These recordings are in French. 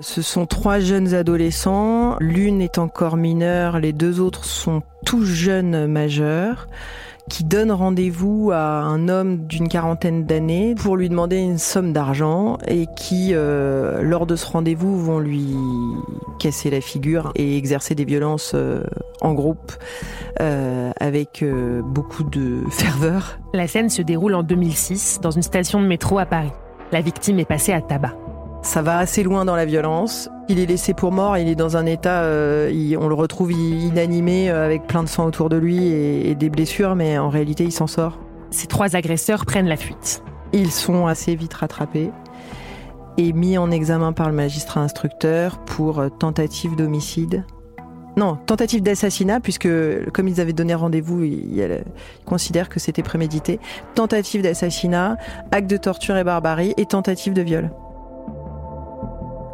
Ce sont trois jeunes adolescents. L'une est encore mineure, les deux autres sont tous jeunes majeurs qui donnent rendez-vous à un homme d'une quarantaine d'années pour lui demander une somme d'argent et qui, euh, lors de ce rendez-vous, vont lui casser la figure et exercer des violences euh, en groupe euh, avec beaucoup de ferveur. La scène se déroule en 2006 dans une station de métro à Paris. La victime est passée à tabac. Ça va assez loin dans la violence. Il est laissé pour mort, il est dans un état, euh, on le retrouve inanimé euh, avec plein de sang autour de lui et, des blessures, mais en réalité il s'en sort. Ces trois agresseurs prennent la fuite. Ils sont assez vite rattrapés et mis en examen par le magistrat instructeur pour euh, tentative d'homicide. Non, tentative d'assassinat, puisque comme ils avaient donné rendez-vous, ils, considèrent que c'était prémédité. Tentative d'assassinat, acte de torture et barbarie et tentative de viol.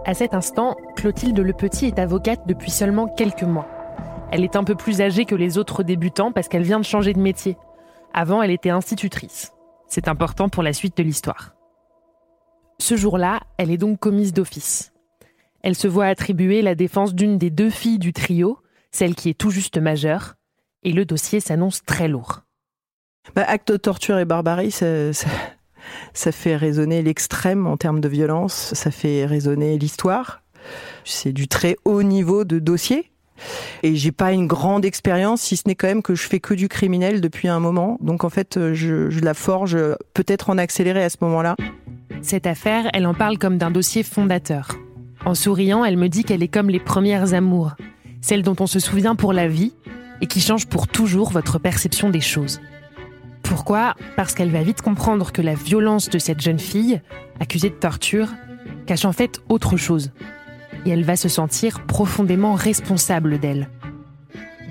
À cet instant, Clotilde Le Petit est avocate depuis seulement quelques mois. Elle est un peu plus âgée que les autres débutants parce qu'elle vient de changer de métier. Avant, elle était institutrice. C'est important pour la suite de l'histoire. Ce jour-là, elle est donc commise d'office. Elle se voit attribuer la défense d'une des deux filles du trio, celle qui est tout juste majeure, et le dossier s'annonce très lourd. Bah, acte de torture et barbarie, ça, ça fait résonner l'extrême en termes de violence, ça fait résonner l'histoire. C'est du très haut niveau de dossier. Et j'ai pas une grande expérience, si ce n'est quand même que je fais que du criminel depuis un moment. Donc en fait, je, je la forge peut-être en accéléré à ce moment-là. Cette affaire, elle en parle comme d'un dossier fondateur. En souriant, elle me dit qu'elle est comme les premières amours, celles dont on se souvient pour la vie et qui changent pour toujours votre perception des choses. Pourquoi Parce qu'elle va vite comprendre que la violence de cette jeune fille, accusée de torture, cache en fait autre chose. Et elle va se sentir profondément responsable d'elle.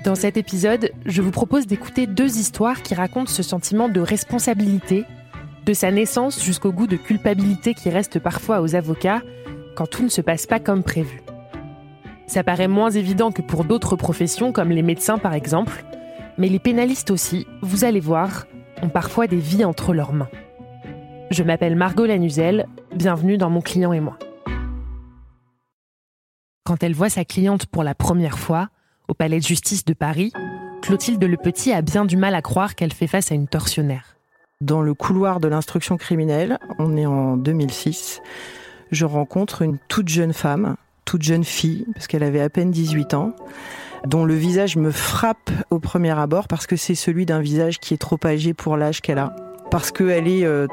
Dans cet épisode, je vous propose d'écouter deux histoires qui racontent ce sentiment de responsabilité, de sa naissance jusqu'au goût de culpabilité qui reste parfois aux avocats quand tout ne se passe pas comme prévu. Ça paraît moins évident que pour d'autres professions comme les médecins par exemple, mais les pénalistes aussi, vous allez voir, ont parfois des vies entre leurs mains. Je m'appelle Margot Lanuzel, bienvenue dans Mon client et moi. Quand elle voit sa cliente pour la première fois, au palais de justice de Paris, Clotilde Le Petit a bien du mal à croire qu'elle fait face à une tortionnaire. Dans le couloir de l'instruction criminelle, on est en 2006, je rencontre une toute jeune femme, toute jeune fille, parce qu'elle avait à peine 18 ans, dont le visage me frappe au premier abord parce que c'est celui d'un visage qui est trop âgé pour l'âge qu'elle a. Parce qu'elle est euh,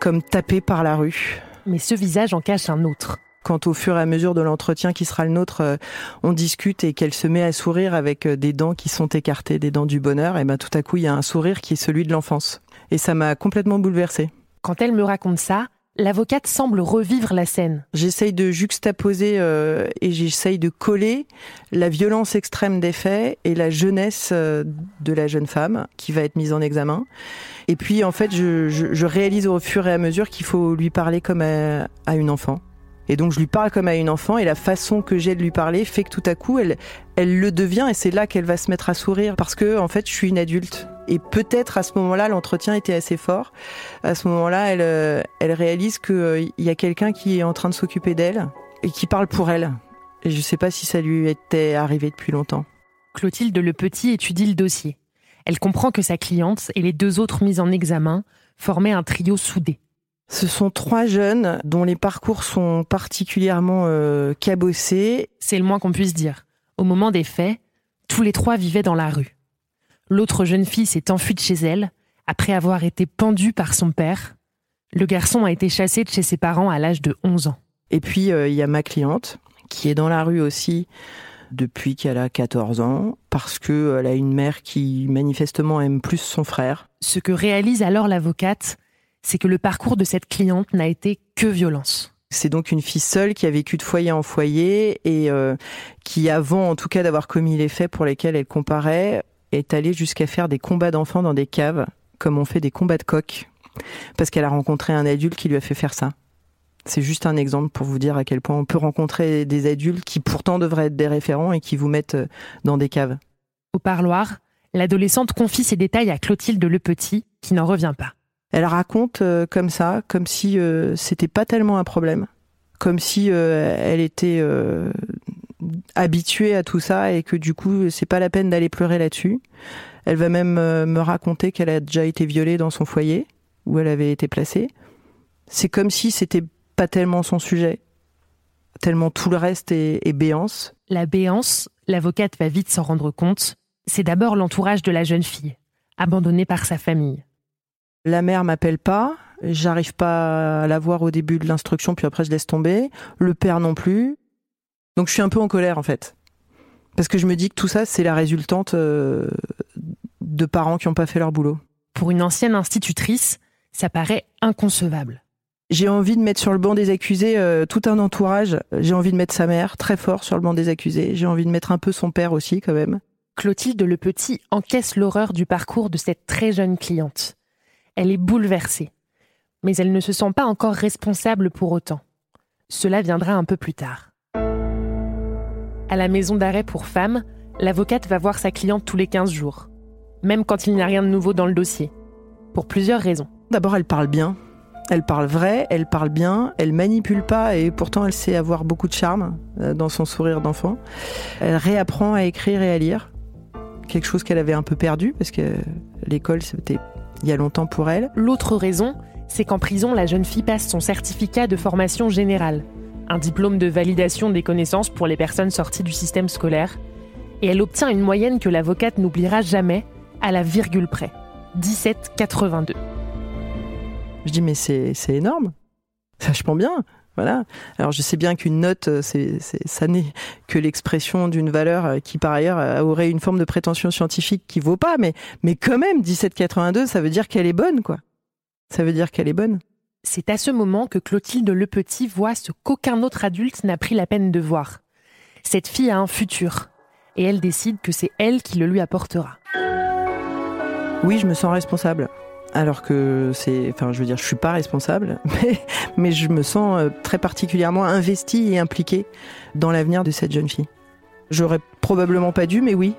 comme tapée par la rue. Mais ce visage en cache un autre. Quand au fur et à mesure de l'entretien qui sera le nôtre, euh, on discute et qu'elle se met à sourire avec euh, des dents qui sont écartées, des dents du bonheur, et ben tout à coup il y a un sourire qui est celui de l'enfance. Et ça m'a complètement bouleversée. Quand elle me raconte ça, l'avocate semble revivre la scène. J'essaye de juxtaposer euh, et j'essaye de coller la violence extrême des faits et la jeunesse euh, de la jeune femme qui va être mise en examen. Et puis en fait, je, réalise au fur et à mesure qu'il faut lui parler comme à une enfant. Et donc je lui parle comme à une enfant et la façon que j'ai de lui parler fait que tout à coup elle, elle le devient et c'est là qu'elle va se mettre à sourire parce que en fait je suis une adulte. Et peut-être à ce moment-là l'entretien était assez fort. À ce moment-là elle, euh, elle réalise qu'il euh, y a quelqu'un qui est en train de s'occuper d'elle et qui parle pour elle. Et je sais pas si ça lui était arrivé depuis longtemps. Clotilde Le Petit étudie le dossier. Elle comprend que sa cliente et les deux autres mises en examen formaient un trio soudé. Ce sont trois jeunes dont les parcours sont particulièrement euh, cabossés. C'est le moins qu'on puisse dire. Au moment des faits, tous les trois vivaient dans la rue. L'autre jeune fille s'est enfuie de chez elle après avoir été pendue par son père. Le garçon a été chassé de chez ses parents à l'âge de 11 ans. Et puis, euh, il y a ma cliente qui est dans la rue aussi depuis qu'elle a 14 ans, parce qu'elle a une mère qui manifestement aime plus son frère. Ce que réalise alors l'avocate, c'est que le parcours de cette cliente n'a été que violence. C'est donc une fille seule qui a vécu de foyer en foyer et euh, qui, avant en tout cas d'avoir commis les faits pour lesquels elle comparait, est allée jusqu'à faire des combats d'enfants dans des caves, comme on fait des combats de coq, parce qu'elle a rencontré un adulte qui lui a fait faire ça. C'est juste un exemple pour vous dire à quel point on peut rencontrer des adultes qui pourtant devraient être des référents et qui vous mettent euh, dans des caves. Au parloir, l'adolescente confie ses détails à Clotilde Le Petit, qui n'en revient pas. Elle raconte euh, comme ça, comme si euh, c'était pas tellement un problème, comme si elle était habituée à tout ça et que du coup c'est pas la peine d'aller pleurer là-dessus. Elle va même me raconter qu'elle a déjà été violée dans son foyer où elle avait été placée. C'est comme si c'était pas tellement son sujet, tellement tout le reste est, est béance. La béance, l'avocate va vite s'en rendre compte, c'est d'abord l'entourage de la jeune fille, abandonnée par sa famille. La mère m'appelle pas, j'arrive pas à la voir au début de l'instruction, puis après je laisse tomber. Le père non plus. Donc je suis un peu en colère en fait. Parce que je me dis que tout ça, c'est la résultante euh, de parents qui n'ont pas fait leur boulot. Pour une ancienne institutrice, ça paraît inconcevable. J'ai envie de mettre sur le banc des accusés euh, tout un entourage. J'ai envie de mettre sa mère très fort sur le banc des accusés. J'ai envie de mettre un peu son père aussi quand même. Clotilde Le Petit encaisse l'horreur du parcours de cette très jeune cliente. Elle est bouleversée. Mais elle ne se sent pas encore responsable pour autant. Cela viendra un peu plus tard. À la maison d'arrêt pour femmes, l'avocate va voir sa cliente tous les 15 jours, même quand il n'y a rien de nouveau dans le dossier, pour plusieurs raisons. D'abord, elle parle bien. Elle parle vrai, elle parle bien, elle manipule pas et pourtant elle sait avoir beaucoup de charme euh, dans son sourire d'enfant. Elle réapprend à écrire et à lire, quelque chose qu'elle avait un peu perdu parce que l'école c'était il y a longtemps pour elle. L'autre raison, c'est qu'en prison, la jeune fille passe son certificat de formation générale, un diplôme de validation des connaissances pour les personnes sorties du système scolaire, et elle obtient une moyenne que l'avocate n'oubliera jamais, à la virgule près, 17,82. Je dis mais c'est énorme, c'est vachement bien. Voilà. Alors je sais bien qu'une note, euh, ça n'est que l'expression d'une valeur euh, qui par ailleurs euh, aurait une forme de prétention scientifique qui vaut pas, mais, mais quand même 1782, ça veut dire qu'elle est bonne, quoi. Ça veut dire qu'elle est bonne. C'est à ce moment que Clotilde Le Petit voit ce qu'aucun autre adulte n'a pris la peine de voir. Cette fille a un futur, et elle décide que c'est elle qui le lui apportera. Oui, je me sens responsable alors que c'est, enfin, je veux dire, je suis pas responsable, mais, je me sens euh, très particulièrement investi et impliqué dans l'avenir de cette jeune fille. J'aurais probablement pas dû, mais oui,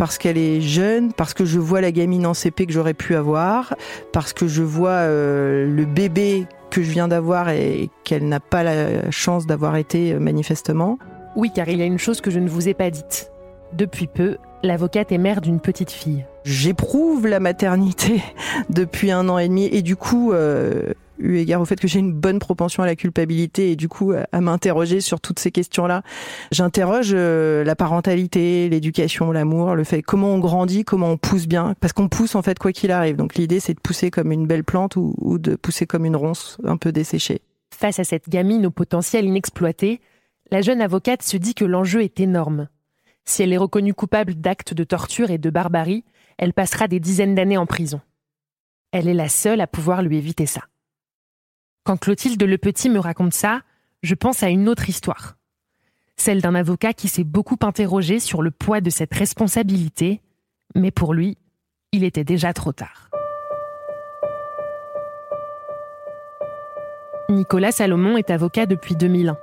parce qu'elle est jeune, parce que je vois la gamine en CP que j'aurais pu avoir, parce que je vois euh, le bébé que je viens d'avoir et qu'elle n'a pas la chance d'avoir été euh, manifestement. Oui, car il y a une chose que je ne vous ai pas dite. Depuis peu, l'avocate est mère d'une petite fille. J'éprouve la maternité depuis un an et demi et du coup, euh, eu égard au fait que j'ai une bonne propension à la culpabilité et du coup à m'interroger sur toutes ces questions-là, j'interroge euh, la parentalité, l'éducation, l'amour, le fait comment on grandit, comment on pousse bien, parce qu'on pousse en fait quoi qu'il arrive. Donc l'idée c'est de pousser comme une belle plante ou, ou de pousser comme une ronce un peu desséchée. Face à cette gamine au potentiel inexploité, la jeune avocate se dit que l'enjeu est énorme. Si elle est reconnue coupable d'actes de torture et de barbarie, elle passera des dizaines d'années en prison. Elle est la seule à pouvoir lui éviter ça. Quand Clotilde Le Petit me raconte ça, je pense à une autre histoire. Celle d'un avocat qui s'est beaucoup interrogé sur le poids de cette responsabilité, mais pour lui, il était déjà trop tard. Nicolas Salomon est avocat depuis 2001.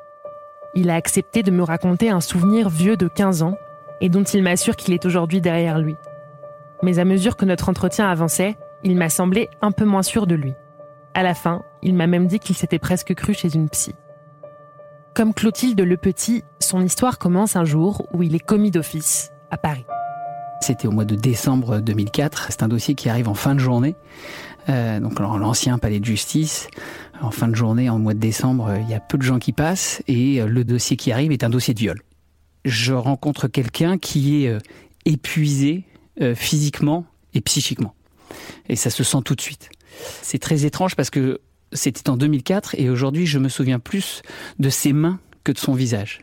Il a accepté de me raconter un souvenir vieux de 15 ans et dont il m'assure qu'il est aujourd'hui derrière lui. Mais à mesure que notre entretien avançait, il m'a semblé un peu moins sûr de lui. À la fin, il m'a même dit qu'il s'était presque cru chez une psy. Comme Clotilde Le Petit, son histoire commence un jour où il est commis d'office à Paris. C'était au mois de décembre 2004. C'est un dossier qui arrive en fin de journée. Euh, donc l'ancien palais de justice. En fin de journée, en mois de décembre, il y a peu de gens qui passent et le dossier qui arrive est un dossier de viol je rencontre quelqu'un qui est euh, épuisé euh, physiquement et psychiquement. Et ça se sent tout de suite. C'est très étrange parce que c'était en 2004 et aujourd'hui je me souviens plus de ses mains que de son visage.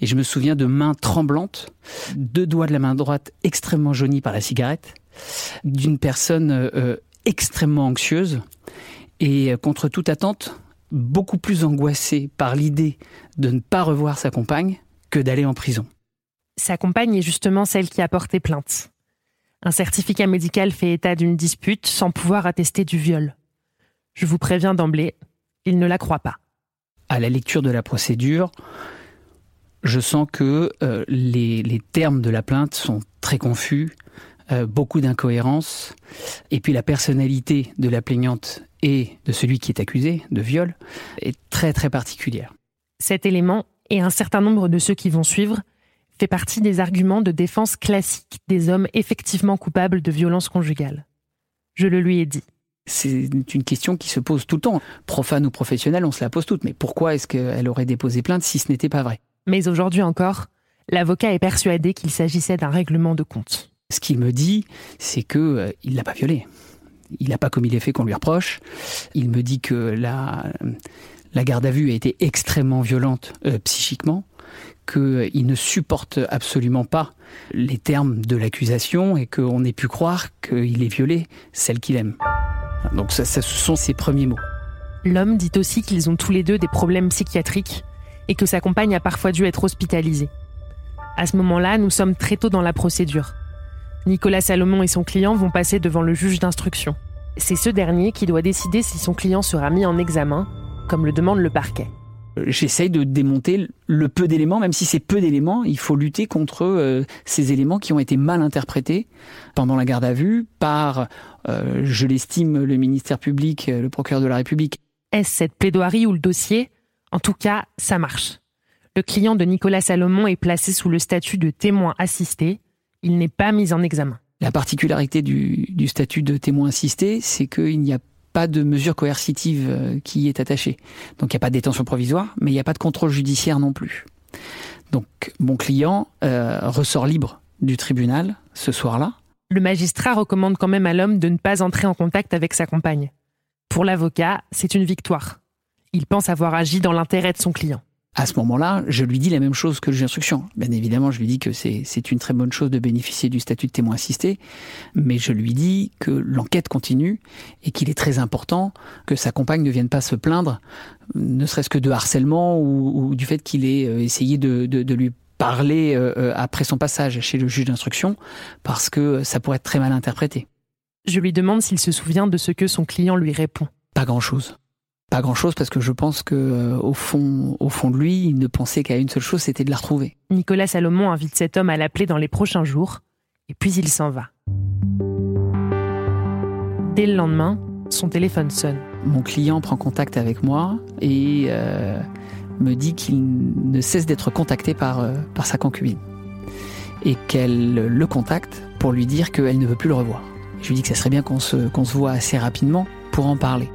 Et je me souviens de mains tremblantes, deux doigts de la main droite extrêmement jaunis par la cigarette, d'une personne euh, extrêmement anxieuse et contre toute attente beaucoup plus angoissée par l'idée de ne pas revoir sa compagne que d'aller en prison. Sa compagne est justement celle qui a porté plainte. Un certificat médical fait état d'une dispute sans pouvoir attester du viol. Je vous préviens d'emblée, il ne la croit pas. À la lecture de la procédure, je sens que euh, les, termes de la plainte sont très confus, euh, beaucoup d'incohérences, et puis la personnalité de la plaignante et de celui qui est accusé de viol est très très particulière. Cet élément, et un certain nombre de ceux qui vont suivre, fait partie des arguments de défense classiques des hommes effectivement coupables de violences conjugales. Je le lui ai dit. C'est une question qui se pose tout le temps. Profane ou professionnelle, on se la pose toutes. Mais pourquoi est-ce qu'elle aurait déposé plainte si ce n'était pas vrai? Mais aujourd'hui encore, l'avocat est persuadé qu'il s'agissait d'un règlement de compte. Ce qu'il me dit, c'est que euh, il l'a pas violée. Il n'a pas commis les faits qu'on lui reproche. Il me dit que la, la garde à vue a été extrêmement violente euh, psychiquement, qu'il ne supporte absolument pas les termes de l'accusation et qu'on ait pu croire qu'il ait violé celle qu'il aime. Donc ce sont ses premiers mots. L'homme dit aussi qu'ils ont tous les deux des problèmes psychiatriques et que sa compagne a parfois dû être hospitalisée. À ce moment-là, nous sommes très tôt dans la procédure. Nicolas Salomon et son client vont passer devant le juge d'instruction. C'est ce dernier qui doit décider si son client sera mis en examen, comme le demande le parquet. J'essaye de démonter le peu d'éléments, même si c'est peu d'éléments, il faut lutter contre euh, ces éléments qui ont été mal interprétés pendant la garde à vue par, euh, je l'estime, le ministère public, euh, le procureur de la République. Est-ce cette plaidoirie ou le dossier? En tout cas, ça marche. Le client de Nicolas Salomon est placé sous le statut de témoin assisté. Il n'est pas mis en examen. La particularité du, du statut de témoin assisté, c'est qu'il n'y a pas de mesure coercitive euh, qui y est attachée. Donc il n'y a pas de détention provisoire, mais il n'y a pas de contrôle judiciaire non plus. Donc mon client euh, ressort libre du tribunal ce soir-là. Le magistrat recommande quand même à l'homme de ne pas entrer en contact avec sa compagne. Pour l'avocat, c'est une victoire. Il pense avoir agi dans l'intérêt de son client à ce moment-là, je lui dis la même chose que le juge d'instruction. Bien évidemment, je lui dis que c'est une très bonne chose de bénéficier du statut de témoin assisté, mais je lui dis que l'enquête continue et qu'il est très important que sa compagne ne vienne pas se plaindre, ne serait-ce que de harcèlement ou, du fait qu'il ait euh, essayé de, de, lui parler euh, euh, après son passage chez le juge d'instruction, parce que ça pourrait être très mal interprété. Je lui demande s'il se souvient de ce que son client lui répond. Pas grand-chose. Pas grand-chose parce que je pense que euh, au fond, au fond de lui, il ne pensait qu'à une seule chose, c'était de la retrouver. Nicolas Salomon invite cet homme à l'appeler dans les prochains jours, et puis il s'en va. Dès le lendemain, son téléphone sonne. Mon client prend contact avec moi et euh, me dit qu'il ne cesse d'être contacté par, euh, par sa concubine et qu'elle le contacte pour lui dire qu'elle ne veut plus le revoir. Je lui dis que ça serait bien qu'on se, qu'on se voit assez rapidement pour en parler.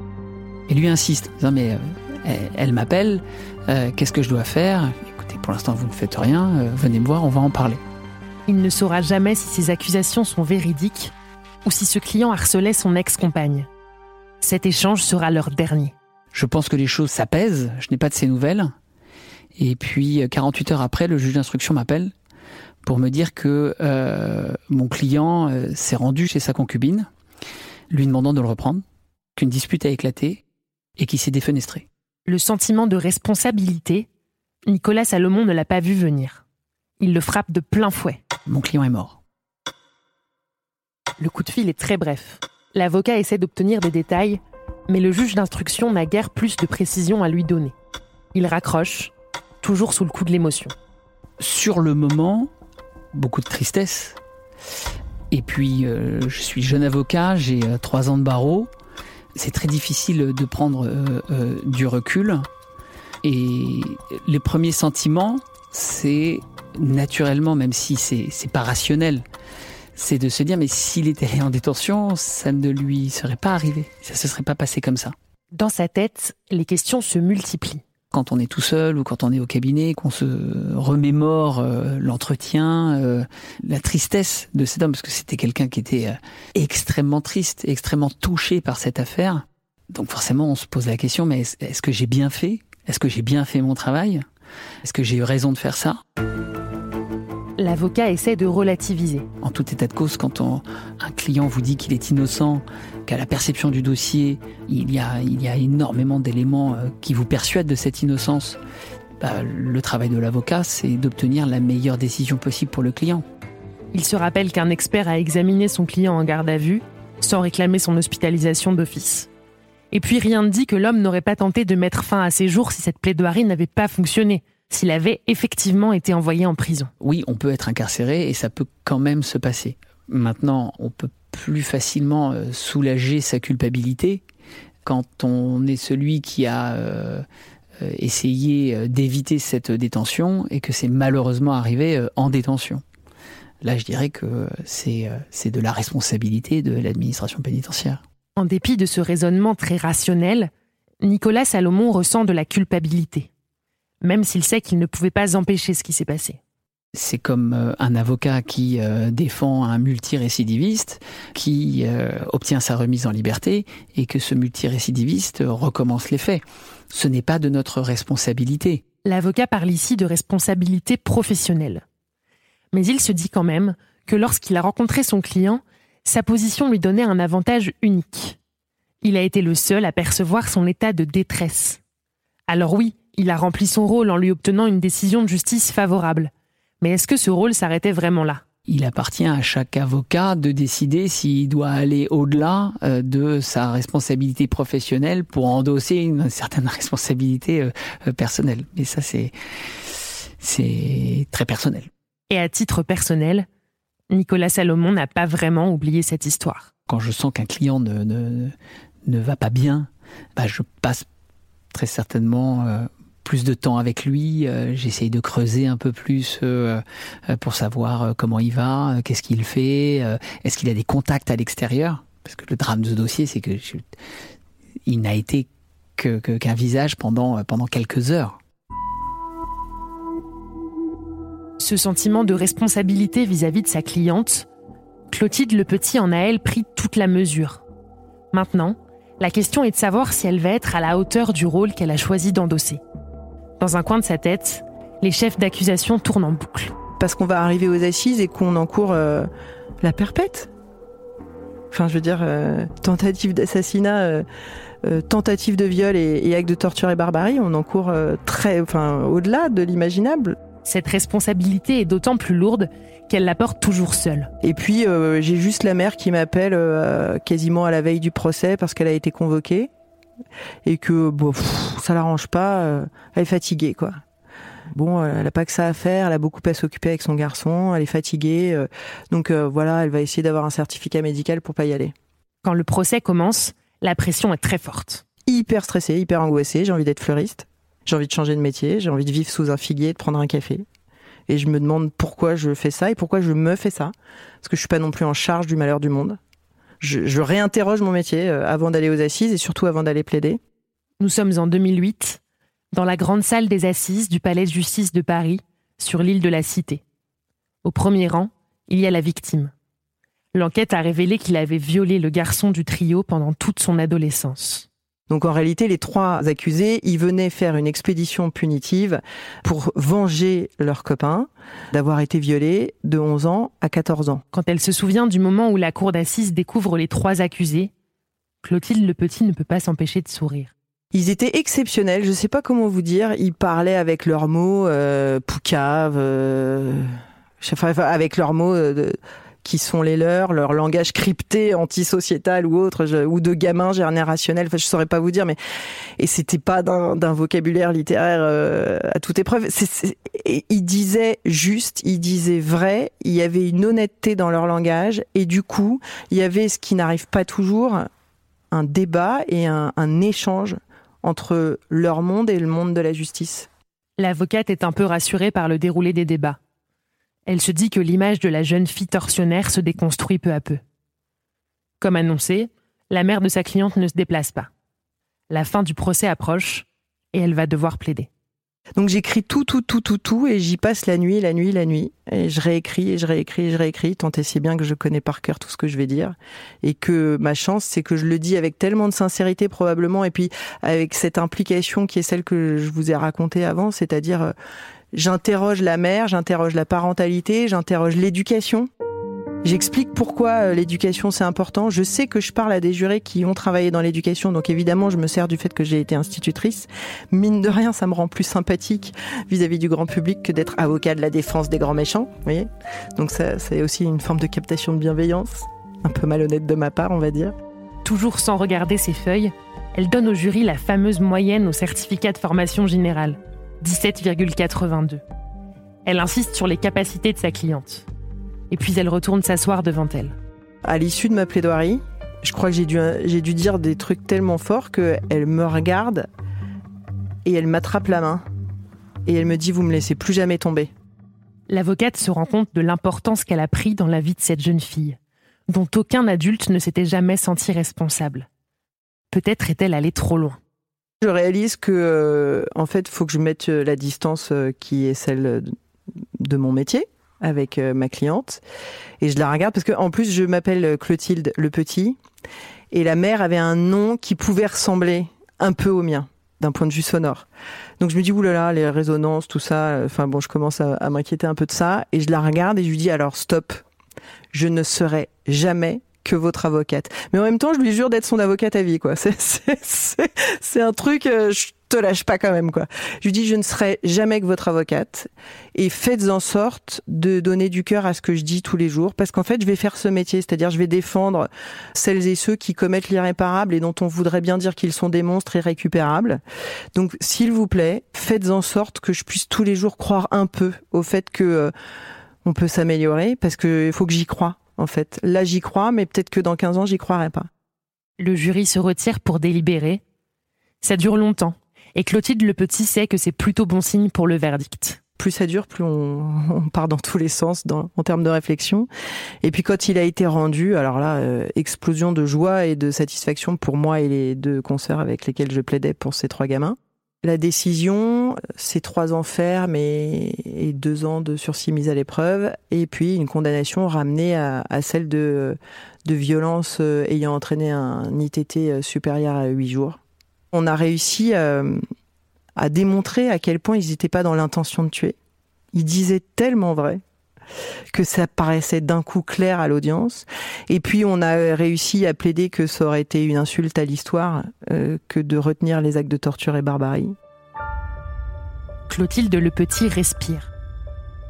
Et lui insiste, disant mais euh, elle, m'appelle, euh, qu'est-ce que je dois faire? Écoutez, pour l'instant vous ne faites rien, euh, venez me voir, on va en parler. Il ne saura jamais si ces accusations sont véridiques ou si ce client harcelait son ex-compagne. Cet échange sera leur dernier. Je pense que les choses s'apaisent, je n'ai pas de ces nouvelles. Et puis 48 heures après, le juge d'instruction m'appelle pour me dire que mon client s'est rendu chez sa concubine, lui demandant de le reprendre, qu'une dispute a éclaté et qui s'est défenestré. Le sentiment de responsabilité, Nicolas Salomon ne l'a pas vu venir. Il le frappe de plein fouet. Mon client est mort. Le coup de fil est très bref. L'avocat essaie d'obtenir des détails, mais le juge d'instruction n'a guère plus de précision à lui donner. Il raccroche, toujours sous le coup de l'émotion. Sur le moment, beaucoup de tristesse. Et puis, euh, je suis jeune avocat, j'ai euh, trois ans de barreau c'est très difficile de prendre euh, euh, du recul. Et les premiers sentiments, c'est naturellement, même si c'est, pas rationnel, c'est de se dire mais s'il était en détention, ça ne lui serait pas arrivé, ça se serait pas passé comme ça. Dans sa tête, les questions se multiplient quand on est tout seul ou quand on est au cabinet, qu'on se remémore euh, l'entretien, euh, la tristesse de cet homme, parce que c'était quelqu'un qui était euh, extrêmement triste, extrêmement touché par cette affaire. Donc forcément, on se pose la question, mais est-ce que j'ai bien fait? Est-ce que j'ai bien fait mon travail? Est-ce que j'ai eu raison de faire ça? L'avocat essaie de relativiser. En tout état de cause, quand un client vous dit qu'il est innocent, qu'à la perception du dossier, il y a, il y a énormément d'éléments euh, qui vous persuadent de cette innocence, bah, le travail de l'avocat, c'est d'obtenir la meilleure décision possible pour le client. Il se rappelle qu'un expert a examiné son client en garde à vue sans réclamer son hospitalisation d'office. Et puis rien ne dit que l'homme n'aurait pas tenté de mettre fin à ses jours si cette plaidoirie n'avait pas fonctionné s'il avait effectivement été envoyé en prison. Oui, on peut être incarcéré et ça peut quand même se passer. Maintenant, on peut plus facilement euh, soulager sa culpabilité quand on est celui qui a euh, essayer d'éviter cette détention et que c'est malheureusement arrivé en détention. Là, je dirais que c'est de la responsabilité de l'administration pénitentiaire. En dépit de ce raisonnement très rationnel, Nicolas Salomon ressent de la culpabilité, même s'il sait qu'il ne pouvait pas empêcher ce qui s'est passé. C'est comme euh, un avocat qui euh, défend un multirécidiviste, qui euh, obtient sa remise en liberté et que ce multirécidiviste recommence les faits. Ce n'est pas de notre responsabilité. L'avocat parle ici de responsabilité professionnelle. Mais il se dit quand même que lorsqu'il a rencontré son client, sa position lui donnait un avantage unique. Il a été le seul à percevoir son état de détresse. Alors oui, il a rempli son rôle en lui obtenant une décision de justice favorable. Mais est-ce que ce rôle s'arrêtait vraiment là? Il appartient à chaque avocat de décider s'il doit aller au-delà euh, de sa responsabilité professionnelle pour endosser une certaine responsabilité euh, euh, personnelle. Et ça, c'est, c'est très personnel. Et à titre personnel, Nicolas Salomon n'a pas vraiment oublié cette histoire. Quand je sens qu'un client ne, ne, va pas bien, bah je passe très certainement plus de temps avec lui. Euh, j'essaye de creuser un peu plus euh, pour savoir comment il va, qu'est-ce qu'il fait, est-ce qu'il a des contacts à l'extérieur? Parce que le drame de ce dossier, c'est que il n'a été qu'un visage pendant, pendant quelques heures. Ce sentiment de responsabilité vis-à-vis de sa cliente, Clotilde Le Petit en a elle pris toute la mesure. Maintenant, la question est de savoir si elle va être à la hauteur du rôle qu'elle a choisi d'endosser. Dans un coin de sa tête, les chefs d'accusation tournent en boucle. Parce qu'on va arriver aux assises et qu'on encourt euh, la perpète. Enfin, je veux dire, euh, tentative d'assassinat, euh, tentative de viol et, et, acte de torture et barbarie, on encourt très, enfin, au-delà de l'imaginable. Cette responsabilité est d'autant plus lourde qu'elle la porte toujours seule. Et puis j'ai juste la mère qui m'appelle quasiment à la veille du procès parce qu'elle a été convoquée et que bon, ça l'arrange pas, euh, elle est fatiguée quoi. Bon, elle n'a pas que ça à faire, elle a beaucoup à s'occuper avec son garçon, elle est fatiguée, donc voilà, elle va essayer d'avoir un certificat médical pour pas y aller. Quand le procès commence, la pression est très forte. Hyper stressée, hyper angoissée, j'ai envie d'être fleuriste. J'ai envie de changer de métier, j'ai envie de vivre sous un figuier, de prendre un café. Et je me demande pourquoi je fais ça et pourquoi je me fais ça. Parce que je suis pas non plus en charge du malheur du monde. Je, réinterroge mon métier euh, avant d'aller aux assises et surtout avant d'aller plaider. Nous sommes en 2008, dans la grande salle des assises du Palais de justice de Paris, sur l'île de la Cité. Au premier rang, il y a la victime. L'enquête a révélé qu'il avait violé le garçon du trio pendant toute son adolescence. Donc en réalité, les trois accusés, ils venaient faire une expédition punitive pour venger leur copain d'avoir été violé de 11 ans à 14 ans. Quand elle se souvient du moment où la cour d'assises découvre les trois accusés, Clotilde Le Petit ne peut pas s'empêcher de sourire. Ils étaient exceptionnels, je ne sais pas comment vous dire, ils parlaient avec leurs mots euh, poucave, euh, avec leurs mots euh, qui sont les leurs, leur langage crypté, antisociétal ou autre, ou de gamin générationnel, enfin, je saurais pas vous dire, mais et c'était pas d'un vocabulaire littéraire euh, à toute épreuve. ils disaient juste, ils disaient vrai, il y avait une honnêteté dans leur langage, et du coup, il y avait ce qui n'arrive pas toujours, un débat et un, un échange entre leur monde et le monde de la justice. L'avocate est un peu rassurée par le déroulé des débats. Elle se dit que l'image de la jeune fille tortionnaire se déconstruit peu à peu. Comme annoncé, la mère de sa cliente ne se déplace pas. La fin du procès approche et elle va devoir plaider. Donc j'écris tout, tout, tout, tout, tout, et j'y passe la nuit, la nuit, la nuit. Et je réécris, et je réécris, et je réécris, tant et si bien que je connais par cœur tout ce que je vais dire. Et que ma chance, c'est que je le dis avec tellement de sincérité probablement, et puis avec cette implication qui est celle que je vous ai racontée avant, c'est-à-dire euh, J'interroge la mère, j'interroge la parentalité, j'interroge l'éducation. J'explique pourquoi euh, l'éducation c'est important. Je sais que je parle à des jurés qui ont travaillé dans l'éducation, donc évidemment je me sers du fait que j'ai été institutrice. Mine de rien, ça me rend plus sympathique vis-à-vis du grand public que d'être avocat de la défense des grands méchants. Vous voyez donc ça, c'est aussi une forme de captation de bienveillance, un peu malhonnête de ma part, on va dire. Toujours sans regarder ses feuilles, elle donne au jury la fameuse moyenne au certificat de formation générale. 17,82. Elle insiste sur les capacités de sa cliente. Et puis elle retourne s'asseoir devant elle. À l'issue de ma plaidoirie, je crois que j'ai dû, j'ai dû dire des trucs tellement forts qu'elle me regarde et elle m'attrape la main et elle me dit Vous me laissez plus jamais tomber. L'avocate se rend compte de l'importance qu'elle a pris dans la vie de cette jeune fille, dont aucun adulte ne s'était jamais senti responsable. Peut-être est-elle allée trop loin. Je réalise que, euh, en fait, faut que je mette euh, la distance euh, qui est celle de mon métier avec ma cliente. Et je la regarde parce qu'en plus, je m'appelle Clotilde Le Petit. Et la mère avait un nom qui pouvait ressembler un peu au mien d'un point de vue sonore. Donc je me dis oulala les résonances tout ça. Enfin bon je commence à, à m'inquiéter un peu de ça et je la regarde et je lui dis alors stop. Je ne serai jamais que votre avocate. Mais en même temps, je lui jure d'être son avocate à vie, quoi. C'est un truc, euh, je te lâche pas quand même, quoi. Je lui dis, je ne serai jamais que votre avocate et faites en sorte de donner du cœur à ce que je dis tous les jours parce qu'en fait, je vais faire ce métier, c'est-à-dire je vais défendre celles et ceux qui commettent l'irréparable et dont on voudrait bien dire qu'ils sont des monstres irrécupérables. Donc, s'il vous plaît, faites en sorte que je puisse tous les jours croire un peu au fait que euh, on peut s'améliorer parce qu'il faut que j'y croie en fait. Là, j'y crois, mais peut-être que dans 15 ans, j'y croirai pas. Le jury se retire pour délibérer. Ça dure longtemps, et Clotilde Le Petit sait que c'est plutôt bon signe pour le verdict. Plus ça dure, plus on, part dans tous les sens en termes de réflexion. Et puis quand il a été rendu, alors là, euh, explosion de joie et de satisfaction pour moi et les deux concerts avec lesquels je plaidais pour ces trois gamins. La décision, c'est trois ans ferme et, deux ans de sursis mis à l'épreuve, et puis une condamnation ramenée à, celle de, de violence euh, ayant entraîné un ITT euh, supérieur à huit jours. On a réussi euh, à démontrer à quel point ils n'étaient pas dans l'intention de tuer. Ils disaient tellement vrai que ça paraissait d'un coup clair à l'audience. Et puis on a réussi à plaider que ça aurait été une insulte à l'histoire euh, que de retenir les actes de torture et barbarie. Clotilde Le Petit respire.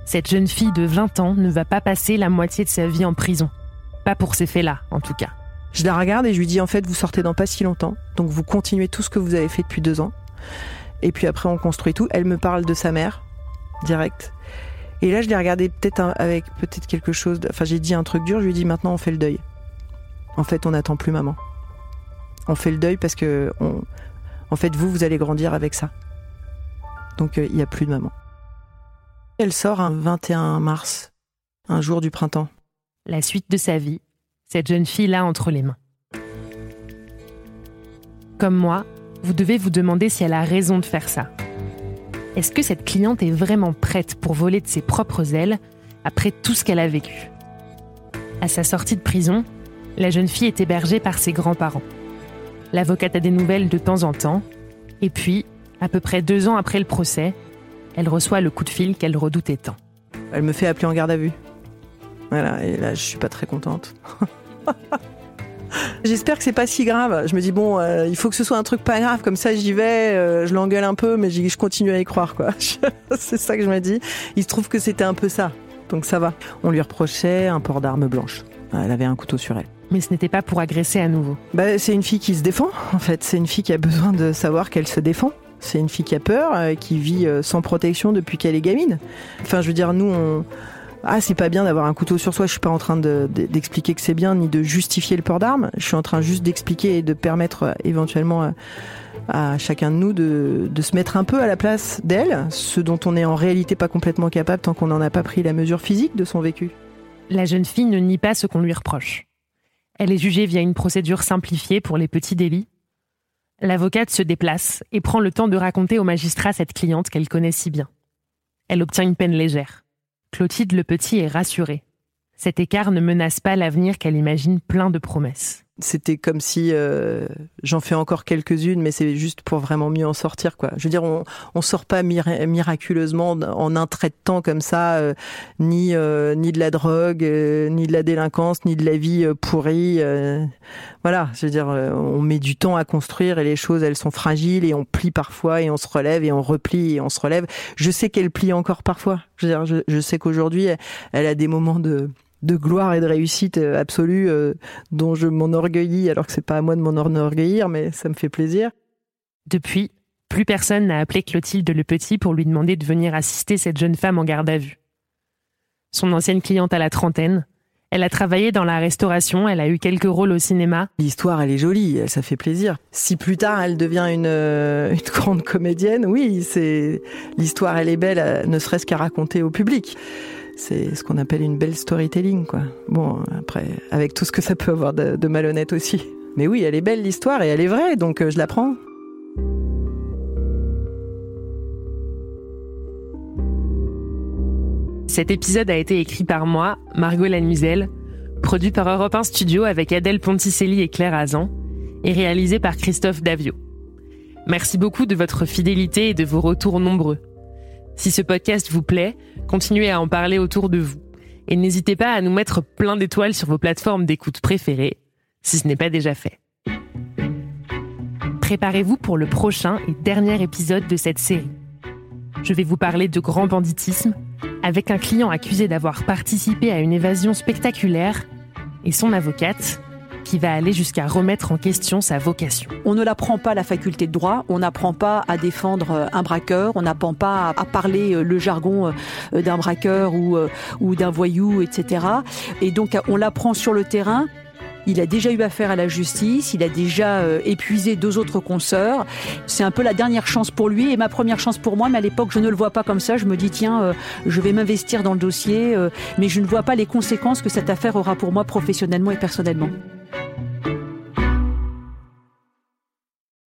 Cette jeune fille de 20 ans ne va pas passer la moitié de sa vie en prison. Pas pour ces faits-là, en tout cas. Je la regarde et je lui dis en fait, vous sortez dans pas si longtemps, donc vous continuez tout ce que vous avez fait depuis deux ans. Et puis après, on construit tout. Elle me parle de sa mère, direct. Et là, je l'ai regardé peut-être avec peut-être quelque chose. Enfin, j'ai dit un truc dur. Je lui ai dit maintenant, on fait le deuil. En fait, on n'attend plus maman. On fait le deuil parce que, en fait, vous, vous allez grandir avec ça. Donc, euh, il n'y a plus de maman. Elle sort un 21 mars, un jour du printemps. La suite de sa vie, cette jeune fille-là entre les mains. Comme moi, vous devez vous demander si elle a raison de faire ça. Est-ce que cette cliente est vraiment prête pour voler de ses propres ailes après tout ce qu'elle a vécu? À sa sortie de prison, la jeune fille est hébergée par ses grands-parents. L'avocate a des nouvelles de temps en temps, et puis, à peu près deux ans après le procès, elle reçoit le coup de fil qu'elle redoutait tant. Elle me fait appeler en garde à vue. Voilà, et là, je suis pas très contente. J'espère que c'est pas si grave. Je me dis bon, euh, il faut que ce soit un truc pas grave, comme ça j'y vais, euh, je l'engueule un peu, mais je continue à y croire quoi. c'est ça que je me dis. Il se trouve que c'était un peu ça, donc ça va. On lui reprochait un port d'arme blanche. Elle avait un couteau sur elle. Mais ce n'était pas pour agresser à nouveau. Bah, c'est une fille qui se défend, en fait. C'est une fille qui a besoin de savoir qu'elle se défend. C'est une fille qui a peur, euh, qui vit sans protection depuis qu'elle est gamine. Enfin, je veux dire, nous, on, ah c'est pas bien d'avoir un couteau sur soi. Je suis pas en train d'expliquer que c'est bien ni de justifier le port d'armes. Je suis en train juste d'expliquer et de permettre euh, éventuellement euh, à chacun de nous de, de se mettre un peu à la place d'elle, ce dont on n'est en réalité pas complètement capable tant qu'on n'en a pas pris la mesure physique de son vécu. La jeune fille ne nie pas ce qu'on lui reproche. Elle est jugée via une procédure simplifiée pour les petits délits. L'avocate se déplace et prend le temps de raconter au magistrat cette cliente qu'elle connaît si bien. Elle obtient une peine légère. Clotilde Le Petit est rassurée. Cet écart ne menace pas l'avenir qu'elle imagine plein de promesses. C'était comme si euh, j'en fais encore quelques-unes, mais c'est juste pour vraiment mieux en sortir, quoi. Je veux dire, on on sort pas miraculeusement en un trait de temps comme ça, euh, ni euh, ni de la drogue, ni de la délinquance, ni de la vie pourrie. voilà, je veux dire, on met du temps à construire et les choses, elles sont fragiles et on plie parfois et on se relève et on replie et on se relève. Je sais qu'elle plie encore parfois. Je veux dire, je, je sais qu'aujourd'hui, elle a des moments de de gloire et de réussite euh, absolue euh, dont je m'enorgueillis, alors que c'est pas à moi de m'enorgueillir, mais ça me fait plaisir. Depuis, plus personne n'a appelé Clotilde Le Petit pour lui demander de venir assister cette jeune femme en garde à vue. Son ancienne cliente à la trentaine, Elle a travaillé dans la restauration, elle a eu quelques rôles au cinéma. L'histoire, elle est jolie, ça fait plaisir. Si plus tard elle devient une, euh, une grande comédienne, oui, c'est l'histoire, elle est belle, ne serait-ce qu'à raconter au public. C'est ce qu'on appelle une belle storytelling, quoi. Bon, après, avec tout ce que ça peut avoir de, malhonnête aussi. Mais oui, elle est belle l'histoire et elle est vraie, donc euh, je la prends. Cet épisode a été écrit par moi, Margot Lanuzel, produit par Europe 1 Studio avec Adèle Ponticelli et Claire Azan, et réalisé par Christophe Davio. Merci beaucoup de votre fidélité et de vos retours nombreux. Si ce podcast vous plaît, continuez à en parler autour de vous. Et n'hésitez pas à nous mettre plein d'étoiles sur vos plateformes d'écoute préférées, si ce n'est pas déjà fait. Préparez-vous pour le prochain et dernier épisode de cette série. Je vais vous parler de grand banditisme, avec un client accusé d'avoir participé à une évasion spectaculaire et son avocate qui va aller jusqu'à remettre en question sa vocation. On ne l'apprend pas à la faculté de droit, on n'apprend pas à défendre euh, un braqueur, on n'apprend pas à parler euh, le jargon euh, d'un braqueur ou, d'un voyou, etc. Et donc on l'apprend sur le terrain il a déjà eu affaire à la justice, il a déjà épuisé deux autres consoeurs. C'est un peu la dernière chance pour lui et ma première chance pour moi, mais à l'époque, je ne le vois pas comme ça. Je me dis, tiens, je vais m'investir dans le dossier, mais je ne vois pas les conséquences que cette affaire aura pour moi professionnellement et personnellement.